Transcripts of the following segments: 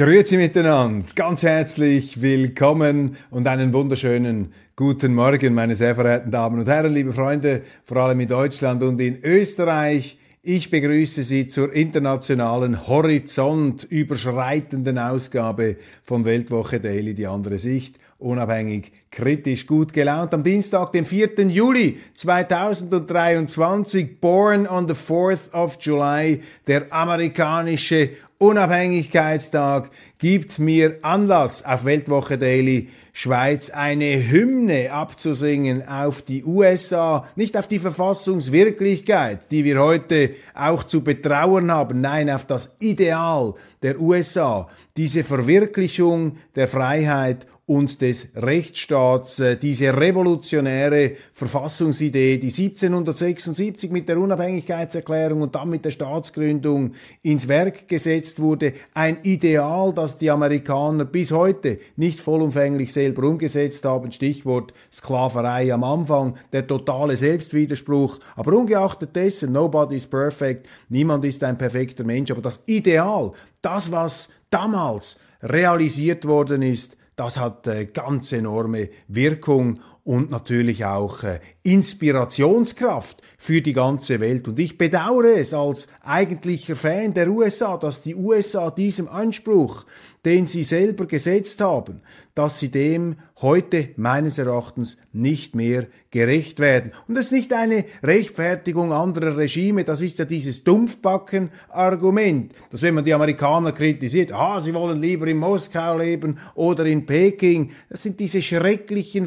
Grüezi miteinander, ganz herzlich willkommen und einen wunderschönen guten Morgen, meine sehr verehrten Damen und Herren, liebe Freunde, vor allem in Deutschland und in Österreich. Ich begrüße Sie zur internationalen Horizont überschreitenden Ausgabe von Weltwoche Daily, die andere Sicht, unabhängig, kritisch, gut gelaunt. Am Dienstag, dem 4. Juli 2023, born on the 4th of July, der amerikanische Unabhängigkeitstag gibt mir Anlass, auf Weltwoche Daily Schweiz eine Hymne abzusingen auf die USA, nicht auf die Verfassungswirklichkeit, die wir heute auch zu betrauern haben, nein, auf das Ideal der USA, diese Verwirklichung der Freiheit und des Rechtsstaats, äh, diese revolutionäre Verfassungsidee, die 1776 mit der Unabhängigkeitserklärung und dann mit der Staatsgründung ins Werk gesetzt wurde, ein Ideal, das die Amerikaner bis heute nicht vollumfänglich selber umgesetzt haben, Stichwort Sklaverei am Anfang, der totale Selbstwiderspruch, aber ungeachtet dessen, nobody is perfect, niemand ist ein perfekter Mensch, aber das Ideal, das, was damals realisiert worden ist, das hat äh, ganz enorme Wirkung und natürlich auch äh, Inspirationskraft für die ganze Welt. Und ich bedauere es als eigentlicher Fan der USA, dass die USA diesem Anspruch, den sie selber gesetzt haben, dass sie dem heute meines Erachtens nicht mehr gerecht werden. Und das ist nicht eine Rechtfertigung anderer Regime, das ist ja dieses Dumpfbacken-Argument, dass wenn man die Amerikaner kritisiert, ah, sie wollen lieber in Moskau leben oder in Peking, das sind diese schrecklichen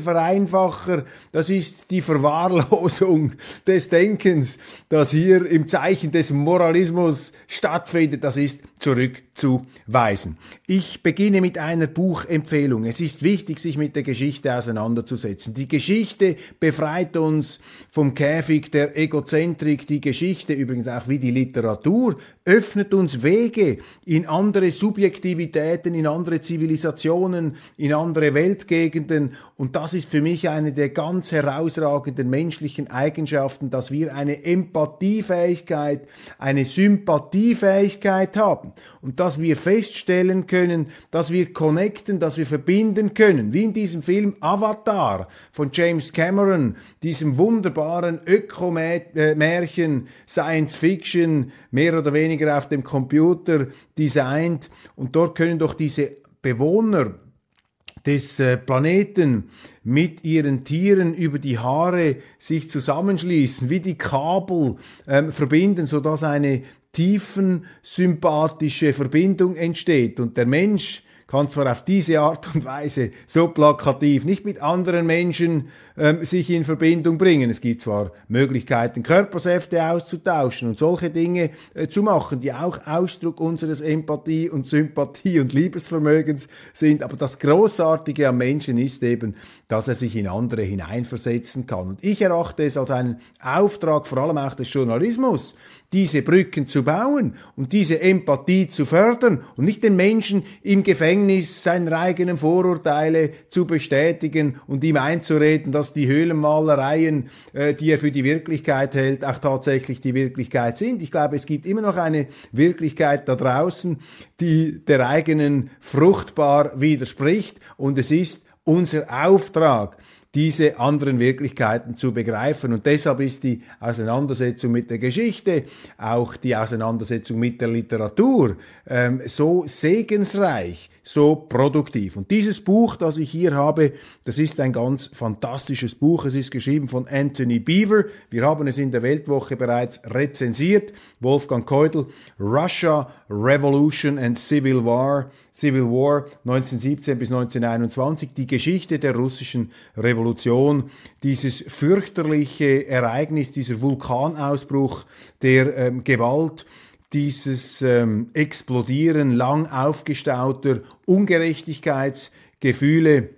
Vereinfacher, das ist die Verwahrlosung des Denkens, das hier im Zeichen des Moralismus stattfindet, das ist zurückzuweisen. Ich beginne mit einer Buchempfehlung. Es ist wichtig, sich mit der Geschichte auseinanderzusetzen. Die Geschichte befreit uns vom Käfig der Egozentrik. Die Geschichte, übrigens auch wie die Literatur, öffnet uns Wege in andere Subjektivitäten, in andere Zivilisationen, in andere Weltgegenden. Und das ist für mich eine der ganz herausragenden menschlichen Eigenschaften, dass wir eine Empathiefähigkeit, eine Sympathiefähigkeit haben und dass wir feststellen können, dass wir connecten, dass wir verbinden können, wie in diesem Film Avatar von James Cameron, diesem wunderbaren Ökomärchen, Science Fiction, mehr oder weniger auf dem Computer designt. Und dort können doch diese Bewohner des äh, Planeten mit ihren Tieren über die Haare sich zusammenschließen, wie die Kabel ähm, verbinden, so dass eine tiefen sympathische Verbindung entsteht. Und der Mensch kann zwar auf diese Art und Weise so plakativ nicht mit anderen Menschen ähm, sich in Verbindung bringen. Es gibt zwar Möglichkeiten, Körpersäfte auszutauschen und solche Dinge äh, zu machen, die auch Ausdruck unseres Empathie und Sympathie und Liebesvermögens sind, aber das Großartige am Menschen ist eben, dass er sich in andere hineinversetzen kann. Und ich erachte es als einen Auftrag, vor allem auch des Journalismus, diese Brücken zu bauen und diese Empathie zu fördern und nicht den Menschen im Gefängnis seine eigenen Vorurteile zu bestätigen und ihm einzureden, dass die Höhlenmalereien, äh, die er für die Wirklichkeit hält, auch tatsächlich die Wirklichkeit sind. Ich glaube, es gibt immer noch eine Wirklichkeit da draußen, die der eigenen fruchtbar widerspricht und es ist unser Auftrag, diese anderen Wirklichkeiten zu begreifen. Und deshalb ist die Auseinandersetzung mit der Geschichte, auch die Auseinandersetzung mit der Literatur ähm, so segensreich so produktiv. Und dieses Buch, das ich hier habe, das ist ein ganz fantastisches Buch. Es ist geschrieben von Anthony Beaver. Wir haben es in der Weltwoche bereits rezensiert. Wolfgang Keudel, Russia, Revolution and Civil War. Civil War 1917 bis 1921, die Geschichte der russischen Revolution, dieses fürchterliche Ereignis, dieser Vulkanausbruch der ähm, Gewalt, dieses ähm, Explodieren lang aufgestauter Ungerechtigkeitsgefühle,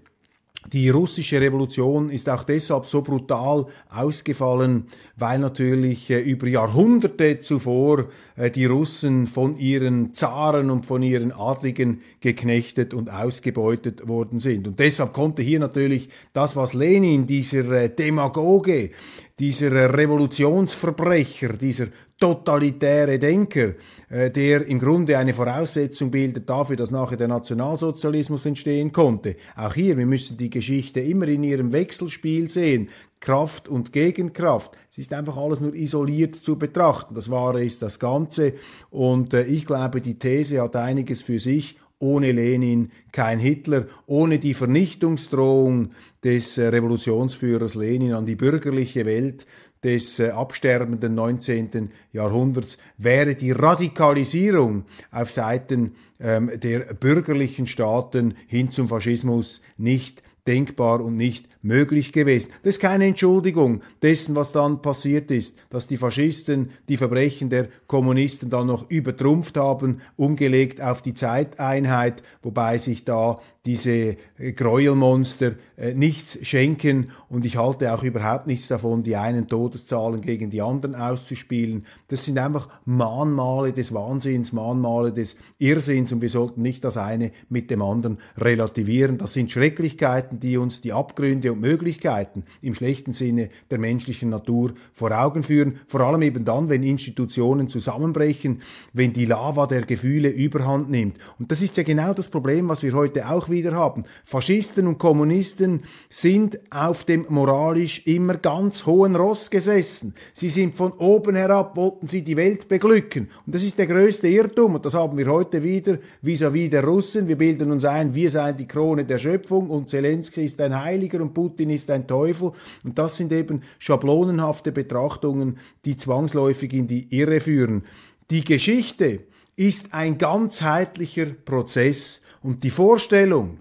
die russische Revolution ist auch deshalb so brutal ausgefallen, weil natürlich äh, über Jahrhunderte zuvor äh, die Russen von ihren Zaren und von ihren Adligen geknechtet und ausgebeutet worden sind. Und deshalb konnte hier natürlich das, was Lenin, dieser äh, Demagoge, dieser Revolutionsverbrecher, dieser totalitäre Denker, der im Grunde eine Voraussetzung bildet dafür, dass nachher der Nationalsozialismus entstehen konnte. Auch hier, wir müssen die Geschichte immer in ihrem Wechselspiel sehen. Kraft und Gegenkraft. Es ist einfach alles nur isoliert zu betrachten. Das Wahre ist das Ganze. Und äh, ich glaube, die These hat einiges für sich ohne Lenin kein Hitler, ohne die Vernichtungsdrohung des äh, Revolutionsführers Lenin an die bürgerliche Welt des äh, absterbenden 19. Jahrhunderts wäre die Radikalisierung auf Seiten ähm, der bürgerlichen Staaten hin zum Faschismus nicht denkbar und nicht möglich gewesen. Das ist keine Entschuldigung dessen, was dann passiert ist, dass die Faschisten die Verbrechen der Kommunisten dann noch übertrumpft haben, umgelegt auf die Zeiteinheit, wobei sich da diese äh, Gräuelmonster äh, nichts schenken und ich halte auch überhaupt nichts davon, die einen Todeszahlen gegen die anderen auszuspielen. Das sind einfach Mahnmale des Wahnsinns, Mahnmale des Irrsinns und wir sollten nicht das eine mit dem anderen relativieren. Das sind Schrecklichkeiten, die uns die Abgründe und Möglichkeiten im schlechten Sinne der menschlichen Natur vor Augen führen, vor allem eben dann, wenn Institutionen zusammenbrechen, wenn die Lava der Gefühle überhand nimmt. Und das ist ja genau das Problem, was wir heute auch wieder haben. Faschisten und Kommunisten sind auf dem moralisch immer ganz hohen Ross gesessen. Sie sind von oben herab, wollten sie die Welt beglücken. Und das ist der größte Irrtum. Und das haben wir heute wieder vis-à-vis -vis der Russen. Wir bilden uns ein, wir seien die Krone der Schöpfung und Zelensky ist ein Heiliger und Putin ist ein Teufel. Und das sind eben schablonenhafte Betrachtungen, die zwangsläufig in die Irre führen. Die Geschichte ist ein ganzheitlicher Prozess. Und die Vorstellung,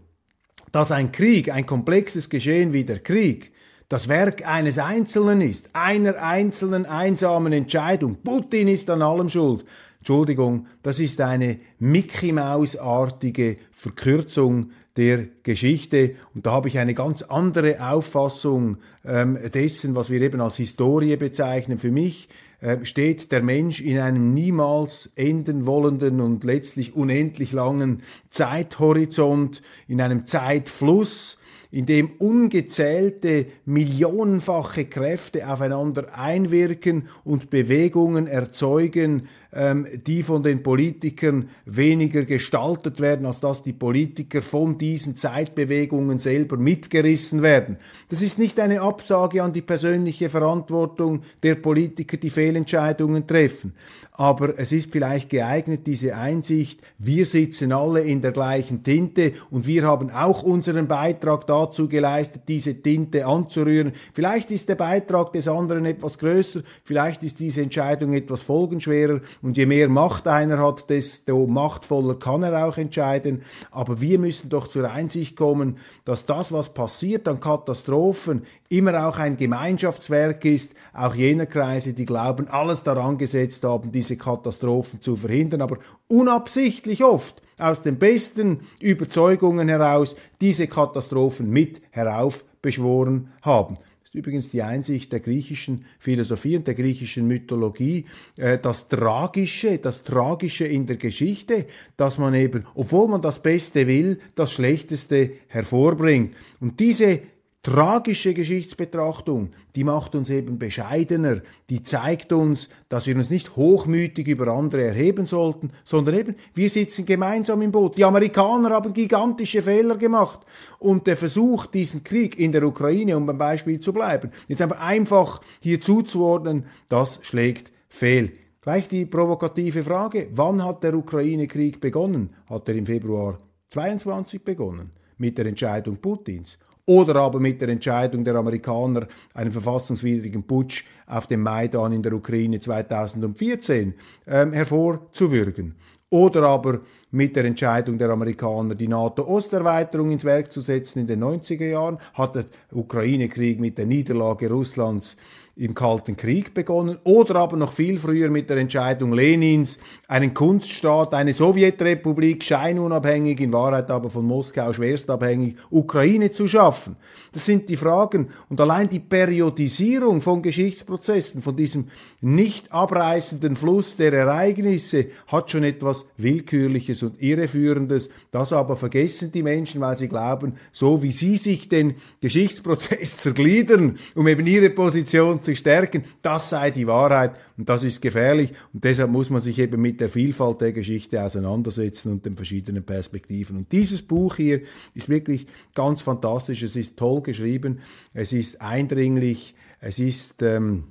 dass ein Krieg, ein komplexes Geschehen wie der Krieg, das Werk eines Einzelnen ist, einer einzelnen einsamen Entscheidung, Putin ist an allem schuld, Entschuldigung, das ist eine Mickey-Maus-artige Verkürzung der Geschichte. Und da habe ich eine ganz andere Auffassung ähm, dessen, was wir eben als Historie bezeichnen. Für mich äh, steht der Mensch in einem niemals enden wollenden und letztlich unendlich langen Zeithorizont, in einem Zeitfluss, in dem ungezählte millionenfache Kräfte aufeinander einwirken und Bewegungen erzeugen, ähm, die von den Politikern weniger gestaltet werden, als dass die Politiker von diesen Zeitbewegungen selber mitgerissen werden. Das ist nicht eine Absage an die persönliche Verantwortung der Politiker, die Fehlentscheidungen treffen aber es ist vielleicht geeignet, diese Einsicht, wir sitzen alle in der gleichen Tinte und wir haben auch unseren Beitrag dazu geleistet, diese Tinte anzurühren. Vielleicht ist der Beitrag des anderen etwas größer, vielleicht ist diese Entscheidung etwas folgenschwerer und je mehr Macht einer hat, desto machtvoller kann er auch entscheiden. Aber wir müssen doch zur Einsicht kommen, dass das, was passiert an Katastrophen, immer auch ein Gemeinschaftswerk ist, auch jener Kreise, die glauben, alles daran gesetzt haben, diese Katastrophen zu verhindern, aber unabsichtlich oft aus den besten Überzeugungen heraus diese Katastrophen mit heraufbeschworen haben ist übrigens die Einsicht der griechischen Philosophie und der griechischen Mythologie, äh, das Tragische, das Tragische in der Geschichte, dass man eben, obwohl man das Beste will, das Schlechteste hervorbringt. Und diese tragische Geschichtsbetrachtung, die macht uns eben bescheidener, die zeigt uns, dass wir uns nicht hochmütig über andere erheben sollten, sondern eben, wir sitzen gemeinsam im Boot. Die Amerikaner haben gigantische Fehler gemacht und der Versuch, diesen Krieg in der Ukraine, um beim Beispiel zu bleiben, jetzt einfach einfach hier zuzuordnen, das schlägt fehl. Gleich die provokative Frage, wann hat der Ukraine-Krieg begonnen? Hat er im Februar 22 begonnen mit der Entscheidung Putins oder aber mit der Entscheidung der Amerikaner, einen verfassungswidrigen Putsch auf dem Maidan in der Ukraine 2014 ähm, hervorzuwürgen. Oder aber mit der Entscheidung der Amerikaner, die NATO-Osterweiterung ins Werk zu setzen in den 90er Jahren, hat der Ukraine-Krieg mit der Niederlage Russlands im Kalten Krieg begonnen oder aber noch viel früher mit der Entscheidung Lenins, einen Kunststaat, eine Sowjetrepublik, scheinunabhängig, in Wahrheit aber von Moskau schwerstabhängig, Ukraine zu schaffen. Das sind die Fragen und allein die Periodisierung von Geschichtsprozessen, von diesem nicht abreißenden Fluss der Ereignisse hat schon etwas Willkürliches und Irreführendes. Das aber vergessen die Menschen, weil sie glauben, so wie sie sich den Geschichtsprozess zergliedern, um eben ihre Position zu stärken, das sei die Wahrheit und das ist gefährlich. Und deshalb muss man sich eben mit der Vielfalt der Geschichte auseinandersetzen und den verschiedenen Perspektiven. Und dieses Buch hier ist wirklich ganz fantastisch, es ist toll geschrieben, es ist eindringlich, es ist, ähm,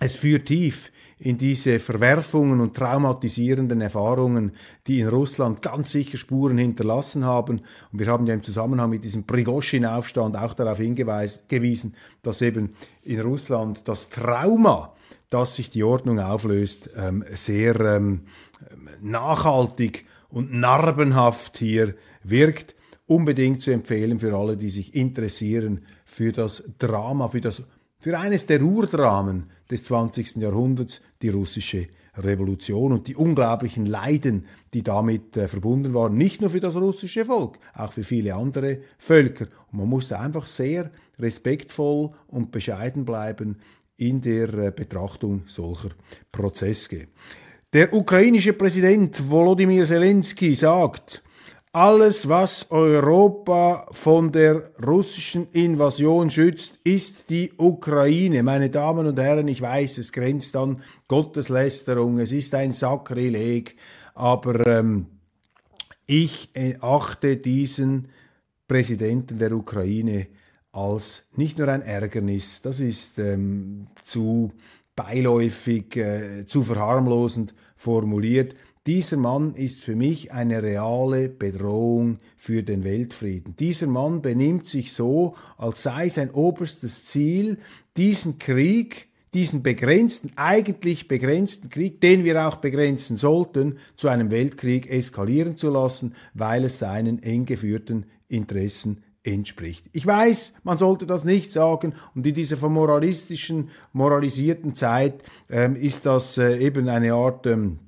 es führt tief in diese Verwerfungen und traumatisierenden Erfahrungen, die in Russland ganz sicher Spuren hinterlassen haben. Und wir haben ja im Zusammenhang mit diesem Prigoschin-Aufstand auch darauf hingewiesen, dass eben in Russland das Trauma, dass sich die Ordnung auflöst, ähm, sehr ähm, nachhaltig und narbenhaft hier wirkt. Unbedingt zu empfehlen für alle, die sich interessieren für das Drama, für das für eines der Urdramen des 20. Jahrhunderts, die russische Revolution und die unglaublichen Leiden, die damit äh, verbunden waren, nicht nur für das russische Volk, auch für viele andere Völker. Und man musste einfach sehr respektvoll und bescheiden bleiben in der äh, Betrachtung solcher Prozesse. Der ukrainische Präsident Volodymyr Zelensky sagt, alles, was Europa von der russischen Invasion schützt, ist die Ukraine. Meine Damen und Herren, ich weiß, es grenzt an Gotteslästerung, es ist ein Sakrileg, aber ähm, ich achte diesen Präsidenten der Ukraine als nicht nur ein Ärgernis, das ist ähm, zu beiläufig, äh, zu verharmlosend formuliert, dieser Mann ist für mich eine reale Bedrohung für den Weltfrieden. Dieser Mann benimmt sich so, als sei sein oberstes Ziel, diesen Krieg, diesen begrenzten, eigentlich begrenzten Krieg, den wir auch begrenzen sollten, zu einem Weltkrieg eskalieren zu lassen, weil es seinen eng geführten Interessen entspricht. Ich weiß, man sollte das nicht sagen und in dieser moralistischen, moralisierten Zeit ähm, ist das äh, eben eine Art ähm,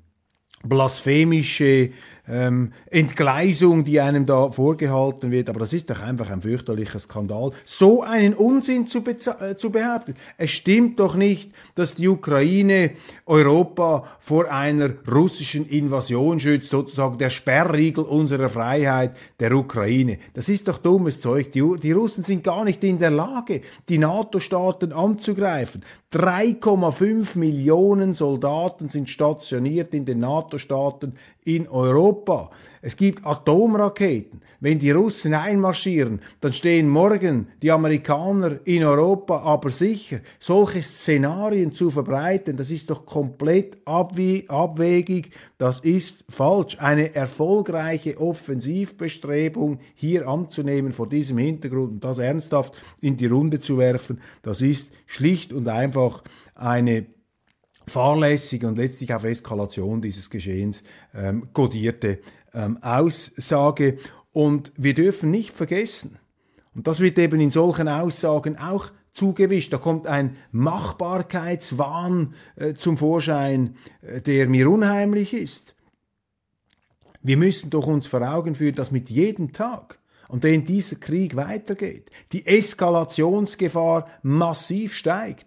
blasphemische ähm, Entgleisung, die einem da vorgehalten wird. Aber das ist doch einfach ein fürchterlicher Skandal, so einen Unsinn zu, äh, zu behaupten. Es stimmt doch nicht, dass die Ukraine Europa vor einer russischen Invasion schützt, sozusagen der Sperrriegel unserer Freiheit der Ukraine. Das ist doch dummes Zeug. Die, die Russen sind gar nicht in der Lage, die NATO-Staaten anzugreifen. 3,5 Millionen Soldaten sind stationiert in den NATO-Staaten in Europa. Es gibt Atomraketen. Wenn die Russen einmarschieren, dann stehen morgen die Amerikaner in Europa aber sicher. Solche Szenarien zu verbreiten, das ist doch komplett abwegig, das ist falsch. Eine erfolgreiche Offensivbestrebung hier anzunehmen vor diesem Hintergrund und das ernsthaft in die Runde zu werfen, das ist schlicht und einfach eine fahrlässige und letztlich auf Eskalation dieses Geschehens ähm, kodierte ähm, Aussage. Und wir dürfen nicht vergessen, und das wird eben in solchen Aussagen auch zugewischt. Da kommt ein Machbarkeitswahn äh, zum Vorschein, äh, der mir unheimlich ist. Wir müssen doch uns vor Augen führen, dass mit jedem Tag, an dem dieser Krieg weitergeht, die Eskalationsgefahr massiv steigt.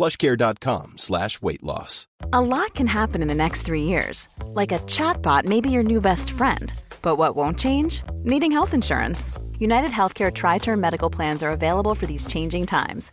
plushcare.com slash weight loss. A lot can happen in the next three years. Like a chatbot may be your new best friend. But what won't change? Needing health insurance. United Healthcare Tri Term Medical Plans are available for these changing times.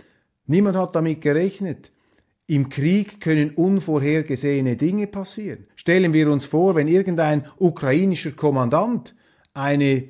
Niemand hat damit gerechnet. Im Krieg können unvorhergesehene Dinge passieren. Stellen wir uns vor, wenn irgendein ukrainischer Kommandant eine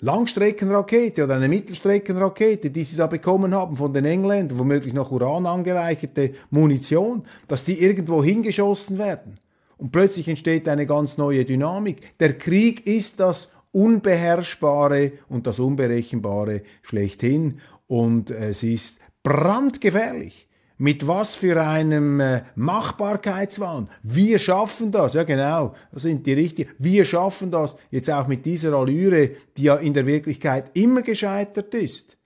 Langstreckenrakete oder eine Mittelstreckenrakete, die sie da bekommen haben von den Engländern, womöglich noch Uran angereicherte Munition, dass die irgendwo hingeschossen werden. Und plötzlich entsteht eine ganz neue Dynamik. Der Krieg ist das Unbeherrschbare und das Unberechenbare schlechthin. Und es ist brandgefährlich. Mit was für einem äh, Machbarkeitswahn. Wir schaffen das, ja genau, das sind die richtigen. Wir schaffen das jetzt auch mit dieser Allüre, die ja in der Wirklichkeit immer gescheitert ist,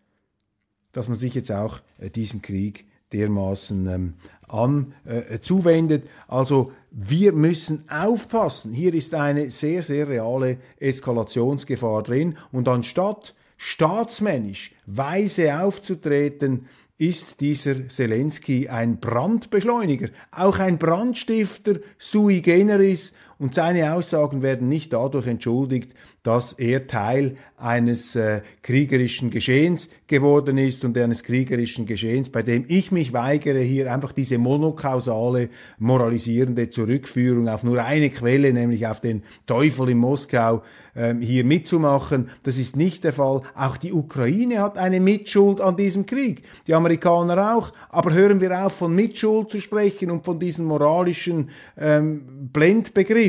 dass man sich jetzt auch äh, diesem Krieg dermaßen ähm, an äh, zuwendet. Also wir müssen aufpassen. Hier ist eine sehr, sehr reale Eskalationsgefahr drin. Und anstatt staatsmännisch weise aufzutreten, ist dieser Zelensky ein Brandbeschleuniger, auch ein Brandstifter sui generis und seine Aussagen werden nicht dadurch entschuldigt, dass er Teil eines äh, kriegerischen Geschehens geworden ist und eines kriegerischen Geschehens, bei dem ich mich weigere, hier einfach diese monokausale, moralisierende Zurückführung auf nur eine Quelle, nämlich auf den Teufel in Moskau, ähm, hier mitzumachen. Das ist nicht der Fall. Auch die Ukraine hat eine Mitschuld an diesem Krieg. Die Amerikaner auch. Aber hören wir auf, von Mitschuld zu sprechen und von diesen moralischen ähm, Blendbegriffen.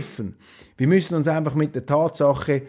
Wir müssen uns einfach mit der Tatsache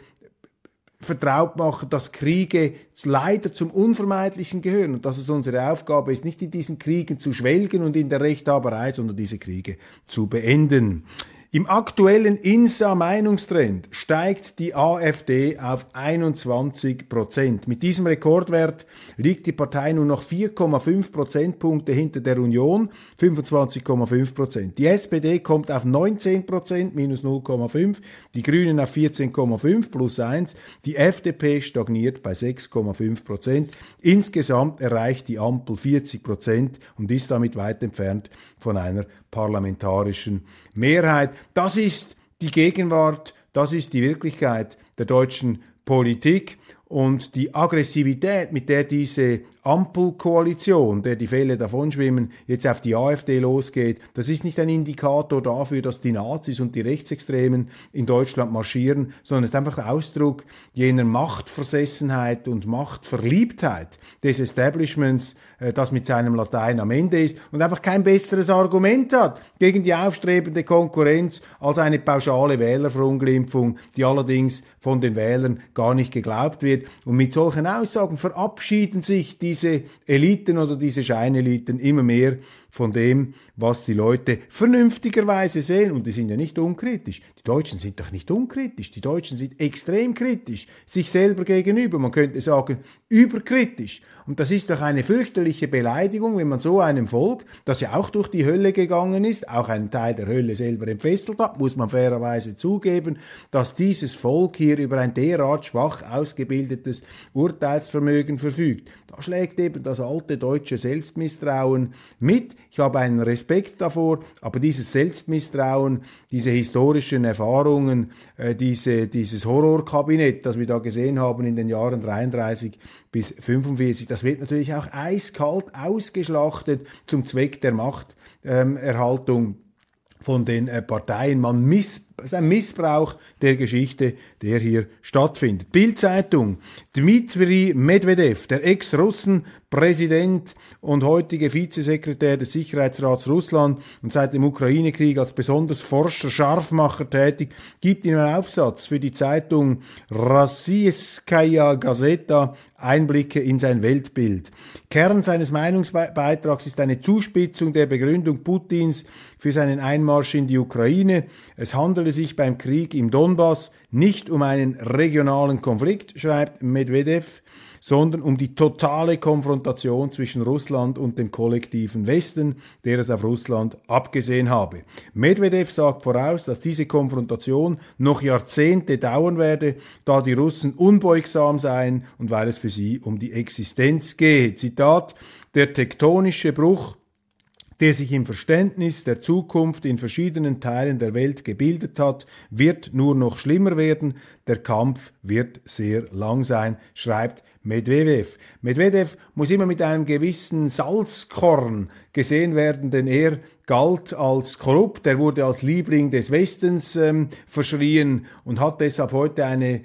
vertraut machen, dass Kriege leider zum Unvermeidlichen gehören und dass es unsere Aufgabe ist, nicht in diesen Kriegen zu schwelgen und in der Rechthaberei, sondern diese Kriege zu beenden. Im aktuellen INSA-Meinungstrend steigt die AfD auf 21 Prozent. Mit diesem Rekordwert liegt die Partei nur noch 4,5 Prozentpunkte hinter der Union, 25,5 Prozent. Die SPD kommt auf 19 Prozent, minus 0,5, die Grünen auf 14,5 plus 1, die FDP stagniert bei 6,5 Prozent. Insgesamt erreicht die Ampel 40 Prozent und ist damit weit entfernt von einer parlamentarischen Mehrheit. Das ist die Gegenwart, das ist die Wirklichkeit der deutschen Politik und die Aggressivität, mit der diese Ampelkoalition, der die Fälle davonschwimmen, jetzt auf die AfD losgeht, das ist nicht ein Indikator dafür, dass die Nazis und die Rechtsextremen in Deutschland marschieren, sondern es ist einfach Ausdruck jener Machtversessenheit und Machtverliebtheit des Establishments, äh, das mit seinem Latein am Ende ist und einfach kein besseres Argument hat gegen die aufstrebende Konkurrenz als eine pauschale Wählerverunglimpfung, die allerdings von den Wählern gar nicht geglaubt wird. Und mit solchen Aussagen verabschieden sich diese Eliten oder diese Scheineliten immer mehr von dem, was die Leute vernünftigerweise sehen. Und die sind ja nicht unkritisch. Die Deutschen sind doch nicht unkritisch. Die Deutschen sind extrem kritisch sich selber gegenüber. Man könnte sagen, überkritisch. Und das ist doch eine fürchterliche Beleidigung, wenn man so einem Volk, das ja auch durch die Hölle gegangen ist, auch einen Teil der Hölle selber entfesselt hat, muss man fairerweise zugeben, dass dieses Volk hier über ein derart schwach ausgebildetes Urteilsvermögen verfügt. Da schlägt eben das alte deutsche Selbstmisstrauen mit. Ich habe einen Respekt davor, aber dieses Selbstmisstrauen, diese historischen Erfahrungen, äh, diese, dieses Horrorkabinett, das wir da gesehen haben in den Jahren 33 bis 45, das wird natürlich auch eiskalt ausgeschlachtet zum Zweck der Machterhaltung. Ähm, von den äh, Parteien. Man miss ist ein Missbrauch der Geschichte, der hier stattfindet. Bildzeitung. Dmitri Medvedev, der Ex-Russen-Präsident und heutige Vizesekretär des Sicherheitsrats Russland und seit dem Ukraine-Krieg als besonders Forscher, Scharfmacher tätig, gibt in einem Aufsatz für die Zeitung Rossiyskaya Gazeta Einblicke in sein Weltbild. Kern seines Meinungsbeitrags ist eine Zuspitzung der Begründung Putins für seinen Einmarsch in die Ukraine. Es handele sich beim Krieg im Donbass nicht um einen regionalen Konflikt, schreibt Medvedev, sondern um die totale Konfrontation zwischen Russland und dem kollektiven Westen, der es auf Russland abgesehen habe. Medvedev sagt voraus, dass diese Konfrontation noch Jahrzehnte dauern werde, da die Russen unbeugsam seien und weil es für sie um die Existenz gehe. Zitat, der tektonische Bruch der sich im Verständnis der Zukunft in verschiedenen Teilen der Welt gebildet hat, wird nur noch schlimmer werden. Der Kampf wird sehr lang sein, schreibt Medvedev. Medvedev muss immer mit einem gewissen Salzkorn gesehen werden, denn er galt als korrupt, er wurde als Liebling des Westens ähm, verschrien und hat deshalb heute eine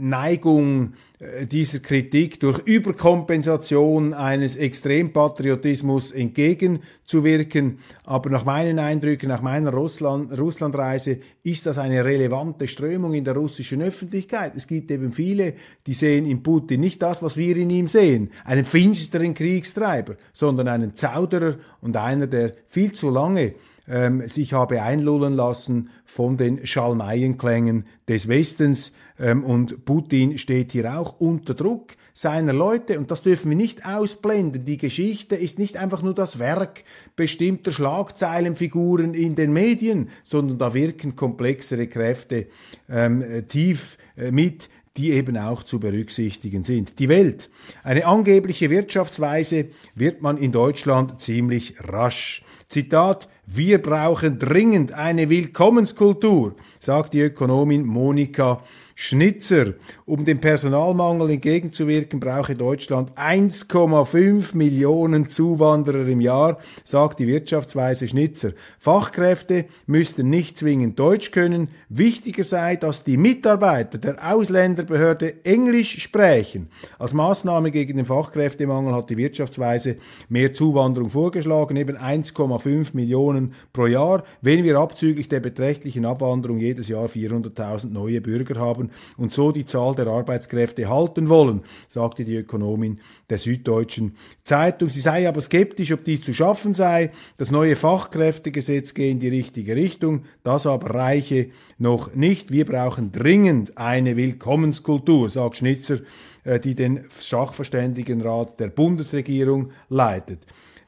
Neigung äh, dieser Kritik durch Überkompensation eines Extrempatriotismus entgegenzuwirken. Aber nach meinen Eindrücken, nach meiner Russland, Russlandreise ist das eine relevante Strömung in der russischen Öffentlichkeit. Es gibt eben viele, die sehen in Putin nicht das, was wir in ihm sehen, einen finsteren Kriegstreiber, sondern einen Zauderer und einer, der viel zu lange ähm, sich habe einlullen lassen von den Schalmeienklängen des Westens, und Putin steht hier auch unter Druck seiner Leute und das dürfen wir nicht ausblenden. Die Geschichte ist nicht einfach nur das Werk bestimmter Schlagzeilenfiguren in den Medien, sondern da wirken komplexere Kräfte ähm, tief äh, mit, die eben auch zu berücksichtigen sind. Die Welt. Eine angebliche Wirtschaftsweise wird man in Deutschland ziemlich rasch. Zitat, wir brauchen dringend eine Willkommenskultur, sagt die Ökonomin Monika Schnitzer. Um dem Personalmangel entgegenzuwirken, brauche Deutschland 1,5 Millionen Zuwanderer im Jahr, sagt die Wirtschaftsweise Schnitzer. Fachkräfte müssten nicht zwingend Deutsch können. Wichtiger sei, dass die Mitarbeiter der Ausländerbehörde Englisch sprechen. Als Maßnahme gegen den Fachkräftemangel hat die Wirtschaftsweise mehr Zuwanderung vorgeschlagen, eben 1,5 Millionen pro Jahr, wenn wir abzüglich der beträchtlichen Abwanderung jedes Jahr 400.000 neue Bürger haben haben und so die Zahl der Arbeitskräfte halten wollen, sagte die Ökonomin der Süddeutschen Zeitung. Sie sei aber skeptisch, ob dies zu schaffen sei. Das neue Fachkräftegesetz gehe in die richtige Richtung, das aber reiche noch nicht. Wir brauchen dringend eine Willkommenskultur, sagt Schnitzer, äh, die den Sachverständigenrat der Bundesregierung leitet.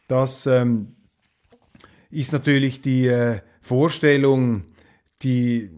Das ähm, ist natürlich die äh, Vorstellung, die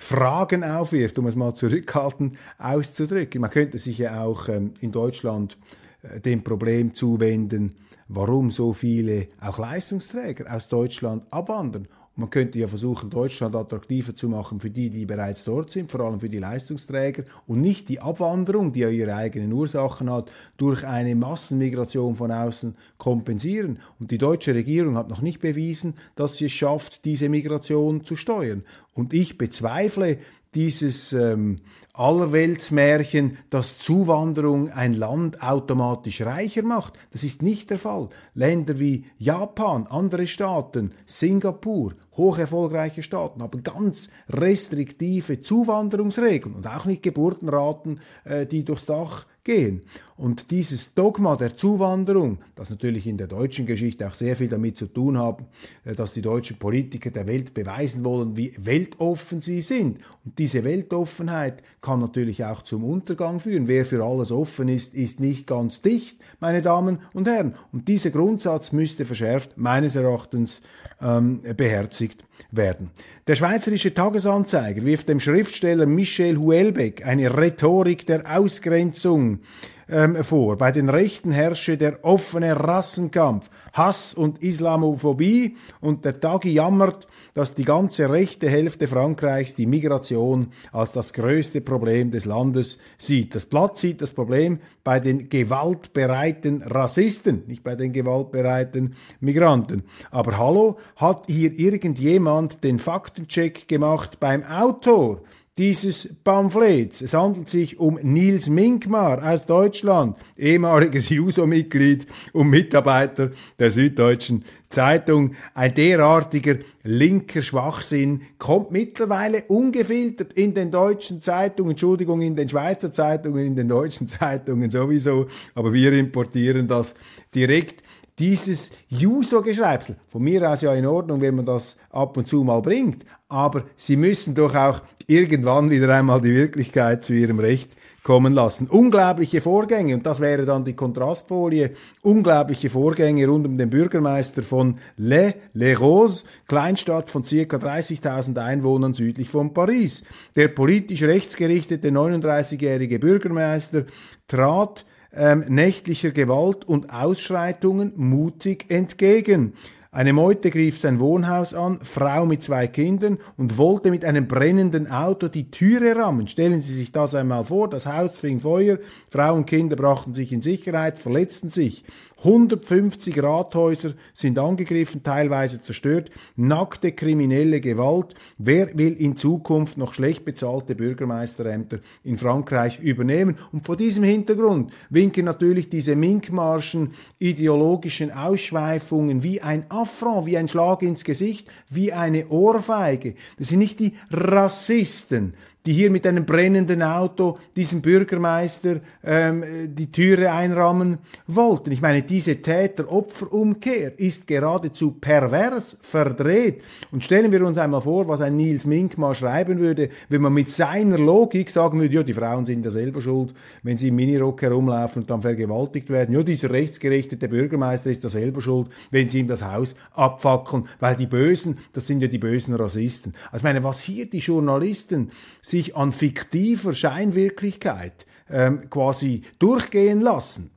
Fragen aufwirft, um es mal zurückhaltend auszudrücken. Man könnte sich ja auch ähm, in Deutschland äh, dem Problem zuwenden, warum so viele auch Leistungsträger aus Deutschland abwandern man könnte ja versuchen, Deutschland attraktiver zu machen für die, die bereits dort sind, vor allem für die Leistungsträger und nicht die Abwanderung, die ja ihre eigenen Ursachen hat, durch eine Massenmigration von außen kompensieren. Und die deutsche Regierung hat noch nicht bewiesen, dass sie es schafft, diese Migration zu steuern. Und ich bezweifle dieses ähm, Allerweltsmärchen, dass Zuwanderung ein Land automatisch reicher macht. Das ist nicht der Fall. Länder wie Japan, andere Staaten, Singapur, hoch erfolgreiche Staaten haben ganz restriktive Zuwanderungsregeln und auch nicht Geburtenraten, äh, die durchs Dach gehen. Und dieses Dogma der Zuwanderung, das natürlich in der deutschen Geschichte auch sehr viel damit zu tun hat, äh, dass die deutschen Politiker der Welt beweisen wollen, wie weltoffen sie sind. Und diese Weltoffenheit kann natürlich auch zum Untergang führen. Wer für alles offen ist, ist nicht ganz dicht, meine Damen und Herren. Und dieser Grundsatz müsste verschärft, meines Erachtens, ähm, beherzigt werden. Der Schweizerische Tagesanzeiger wirft dem Schriftsteller Michel Huelbeck eine Rhetorik der Ausgrenzung ähm, vor. Bei den Rechten herrsche der offene Rassenkampf, Hass und Islamophobie und der Tagi jammert, dass die ganze rechte Hälfte Frankreichs die Migration als das größte Problem des Landes sieht. Das Blatt sieht das Problem bei den gewaltbereiten Rassisten, nicht bei den gewaltbereiten Migranten. Aber hallo, hat hier irgendjemand den Faktencheck gemacht beim Autor? Dieses Pamphlets. Es handelt sich um Nils Minkmar aus Deutschland, ehemaliges JUSO-Mitglied und Mitarbeiter der Süddeutschen Zeitung. Ein derartiger linker Schwachsinn kommt mittlerweile ungefiltert in den deutschen Zeitungen, Entschuldigung, in den Schweizer Zeitungen, in den deutschen Zeitungen sowieso, aber wir importieren das direkt dieses Juso-Geschreibsel, von mir aus ja in Ordnung, wenn man das ab und zu mal bringt, aber sie müssen doch auch irgendwann wieder einmal die Wirklichkeit zu ihrem Recht kommen lassen. Unglaubliche Vorgänge, und das wäre dann die Kontrastfolie, unglaubliche Vorgänge rund um den Bürgermeister von Le, Les Roses, Kleinstadt von circa 30.000 Einwohnern südlich von Paris. Der politisch rechtsgerichtete 39-jährige Bürgermeister trat ähm, nächtlicher Gewalt und Ausschreitungen mutig entgegen. Eine Meute griff sein Wohnhaus an, Frau mit zwei Kindern, und wollte mit einem brennenden Auto die Türe rammen. Stellen Sie sich das einmal vor, das Haus fing Feuer, Frau und Kinder brachten sich in Sicherheit, verletzten sich. 150 Rathäuser sind angegriffen, teilweise zerstört. Nackte kriminelle Gewalt. Wer will in Zukunft noch schlecht bezahlte Bürgermeisterämter in Frankreich übernehmen? Und vor diesem Hintergrund winken natürlich diese Minkmarschen, ideologischen Ausschweifungen wie ein Affront, wie ein Schlag ins Gesicht, wie eine Ohrfeige. Das sind nicht die Rassisten, die hier mit einem brennenden Auto diesem Bürgermeister ähm, die Türe einrammen wollten. Ich meine, diese Täter-Opfer-Umkehr ist geradezu pervers verdreht. Und stellen wir uns einmal vor, was ein Nils Mink mal schreiben würde, wenn man mit seiner Logik sagen würde, ja, die Frauen sind ja selber schuld, wenn sie im Minirock herumlaufen und dann vergewaltigt werden. Ja, dieser rechtsgerichtete Bürgermeister ist ja selber schuld, wenn sie ihm das Haus abfackeln, weil die Bösen, das sind ja die bösen Rassisten. Also ich meine, was hier die Journalisten sich an fiktiver Scheinwirklichkeit ähm, quasi durchgehen lassen,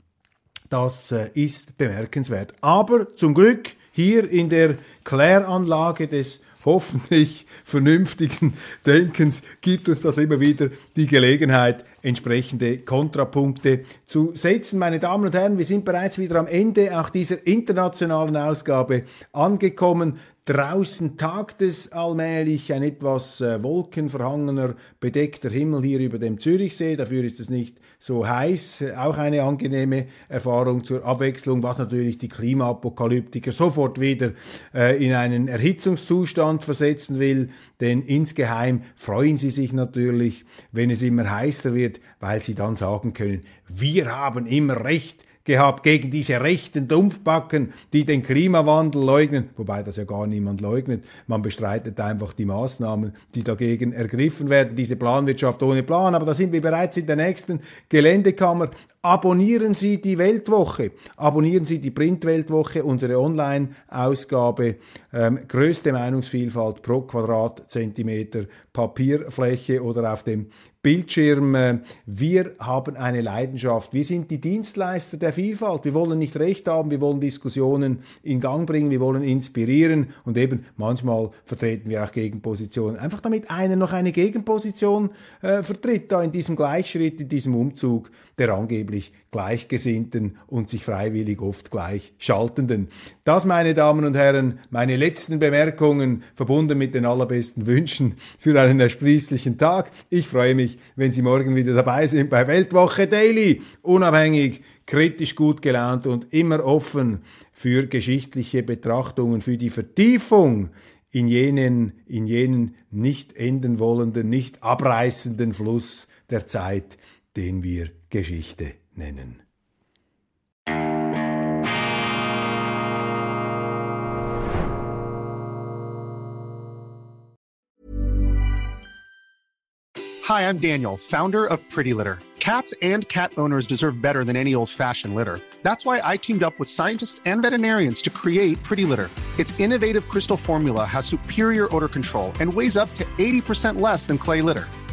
das äh, ist bemerkenswert. Aber zum Glück hier in der Kläranlage des hoffentlich vernünftigen Denkens gibt uns das immer wieder die Gelegenheit, entsprechende Kontrapunkte zu setzen. Meine Damen und Herren, wir sind bereits wieder am Ende auch dieser internationalen Ausgabe angekommen. Draußen tagt es allmählich, ein etwas äh, wolkenverhangener, bedeckter Himmel hier über dem Zürichsee. Dafür ist es nicht so heiß. Auch eine angenehme Erfahrung zur Abwechslung, was natürlich die Klimaapokalyptiker sofort wieder äh, in einen Erhitzungszustand versetzen will. Denn insgeheim freuen sie sich natürlich, wenn es immer heißer wird, weil sie dann sagen können, wir haben immer recht gehabt gegen diese rechten Dumpfbacken, die den Klimawandel leugnen, wobei das ja gar niemand leugnet. Man bestreitet einfach die Maßnahmen, die dagegen ergriffen werden, diese Planwirtschaft ohne Plan. Aber da sind wir bereits in der nächsten Geländekammer. Abonnieren Sie die Weltwoche, abonnieren Sie die Printweltwoche, unsere Online-Ausgabe, ähm, größte Meinungsvielfalt pro Quadratzentimeter Papierfläche oder auf dem Bildschirm. Wir haben eine Leidenschaft. Wir sind die Dienstleister der Vielfalt. Wir wollen nicht Recht haben, wir wollen Diskussionen in Gang bringen, wir wollen inspirieren und eben manchmal vertreten wir auch Gegenpositionen. Einfach damit einer noch eine Gegenposition äh, vertritt, da in diesem Gleichschritt, in diesem Umzug der angeblich Gleichgesinnten und sich freiwillig oft gleich schaltenden. Das, meine Damen und Herren, meine letzten Bemerkungen verbunden mit den allerbesten Wünschen für einen ersprießlichen Tag. Ich freue mich, wenn Sie morgen wieder dabei sind bei Weltwoche Daily. Unabhängig, kritisch gut gelaunt und immer offen für geschichtliche Betrachtungen, für die Vertiefung in jenen, in jenen nicht enden wollenden, nicht abreißenden Fluss der Zeit, den wir Geschichte nennen. Hi, I'm Daniel, founder of Pretty Litter. Cats and cat owners deserve better than any old-fashioned litter. That's why I teamed up with scientists and veterinarians to create Pretty Litter. Its innovative crystal formula has superior odor control and weighs up to 80% less than clay litter.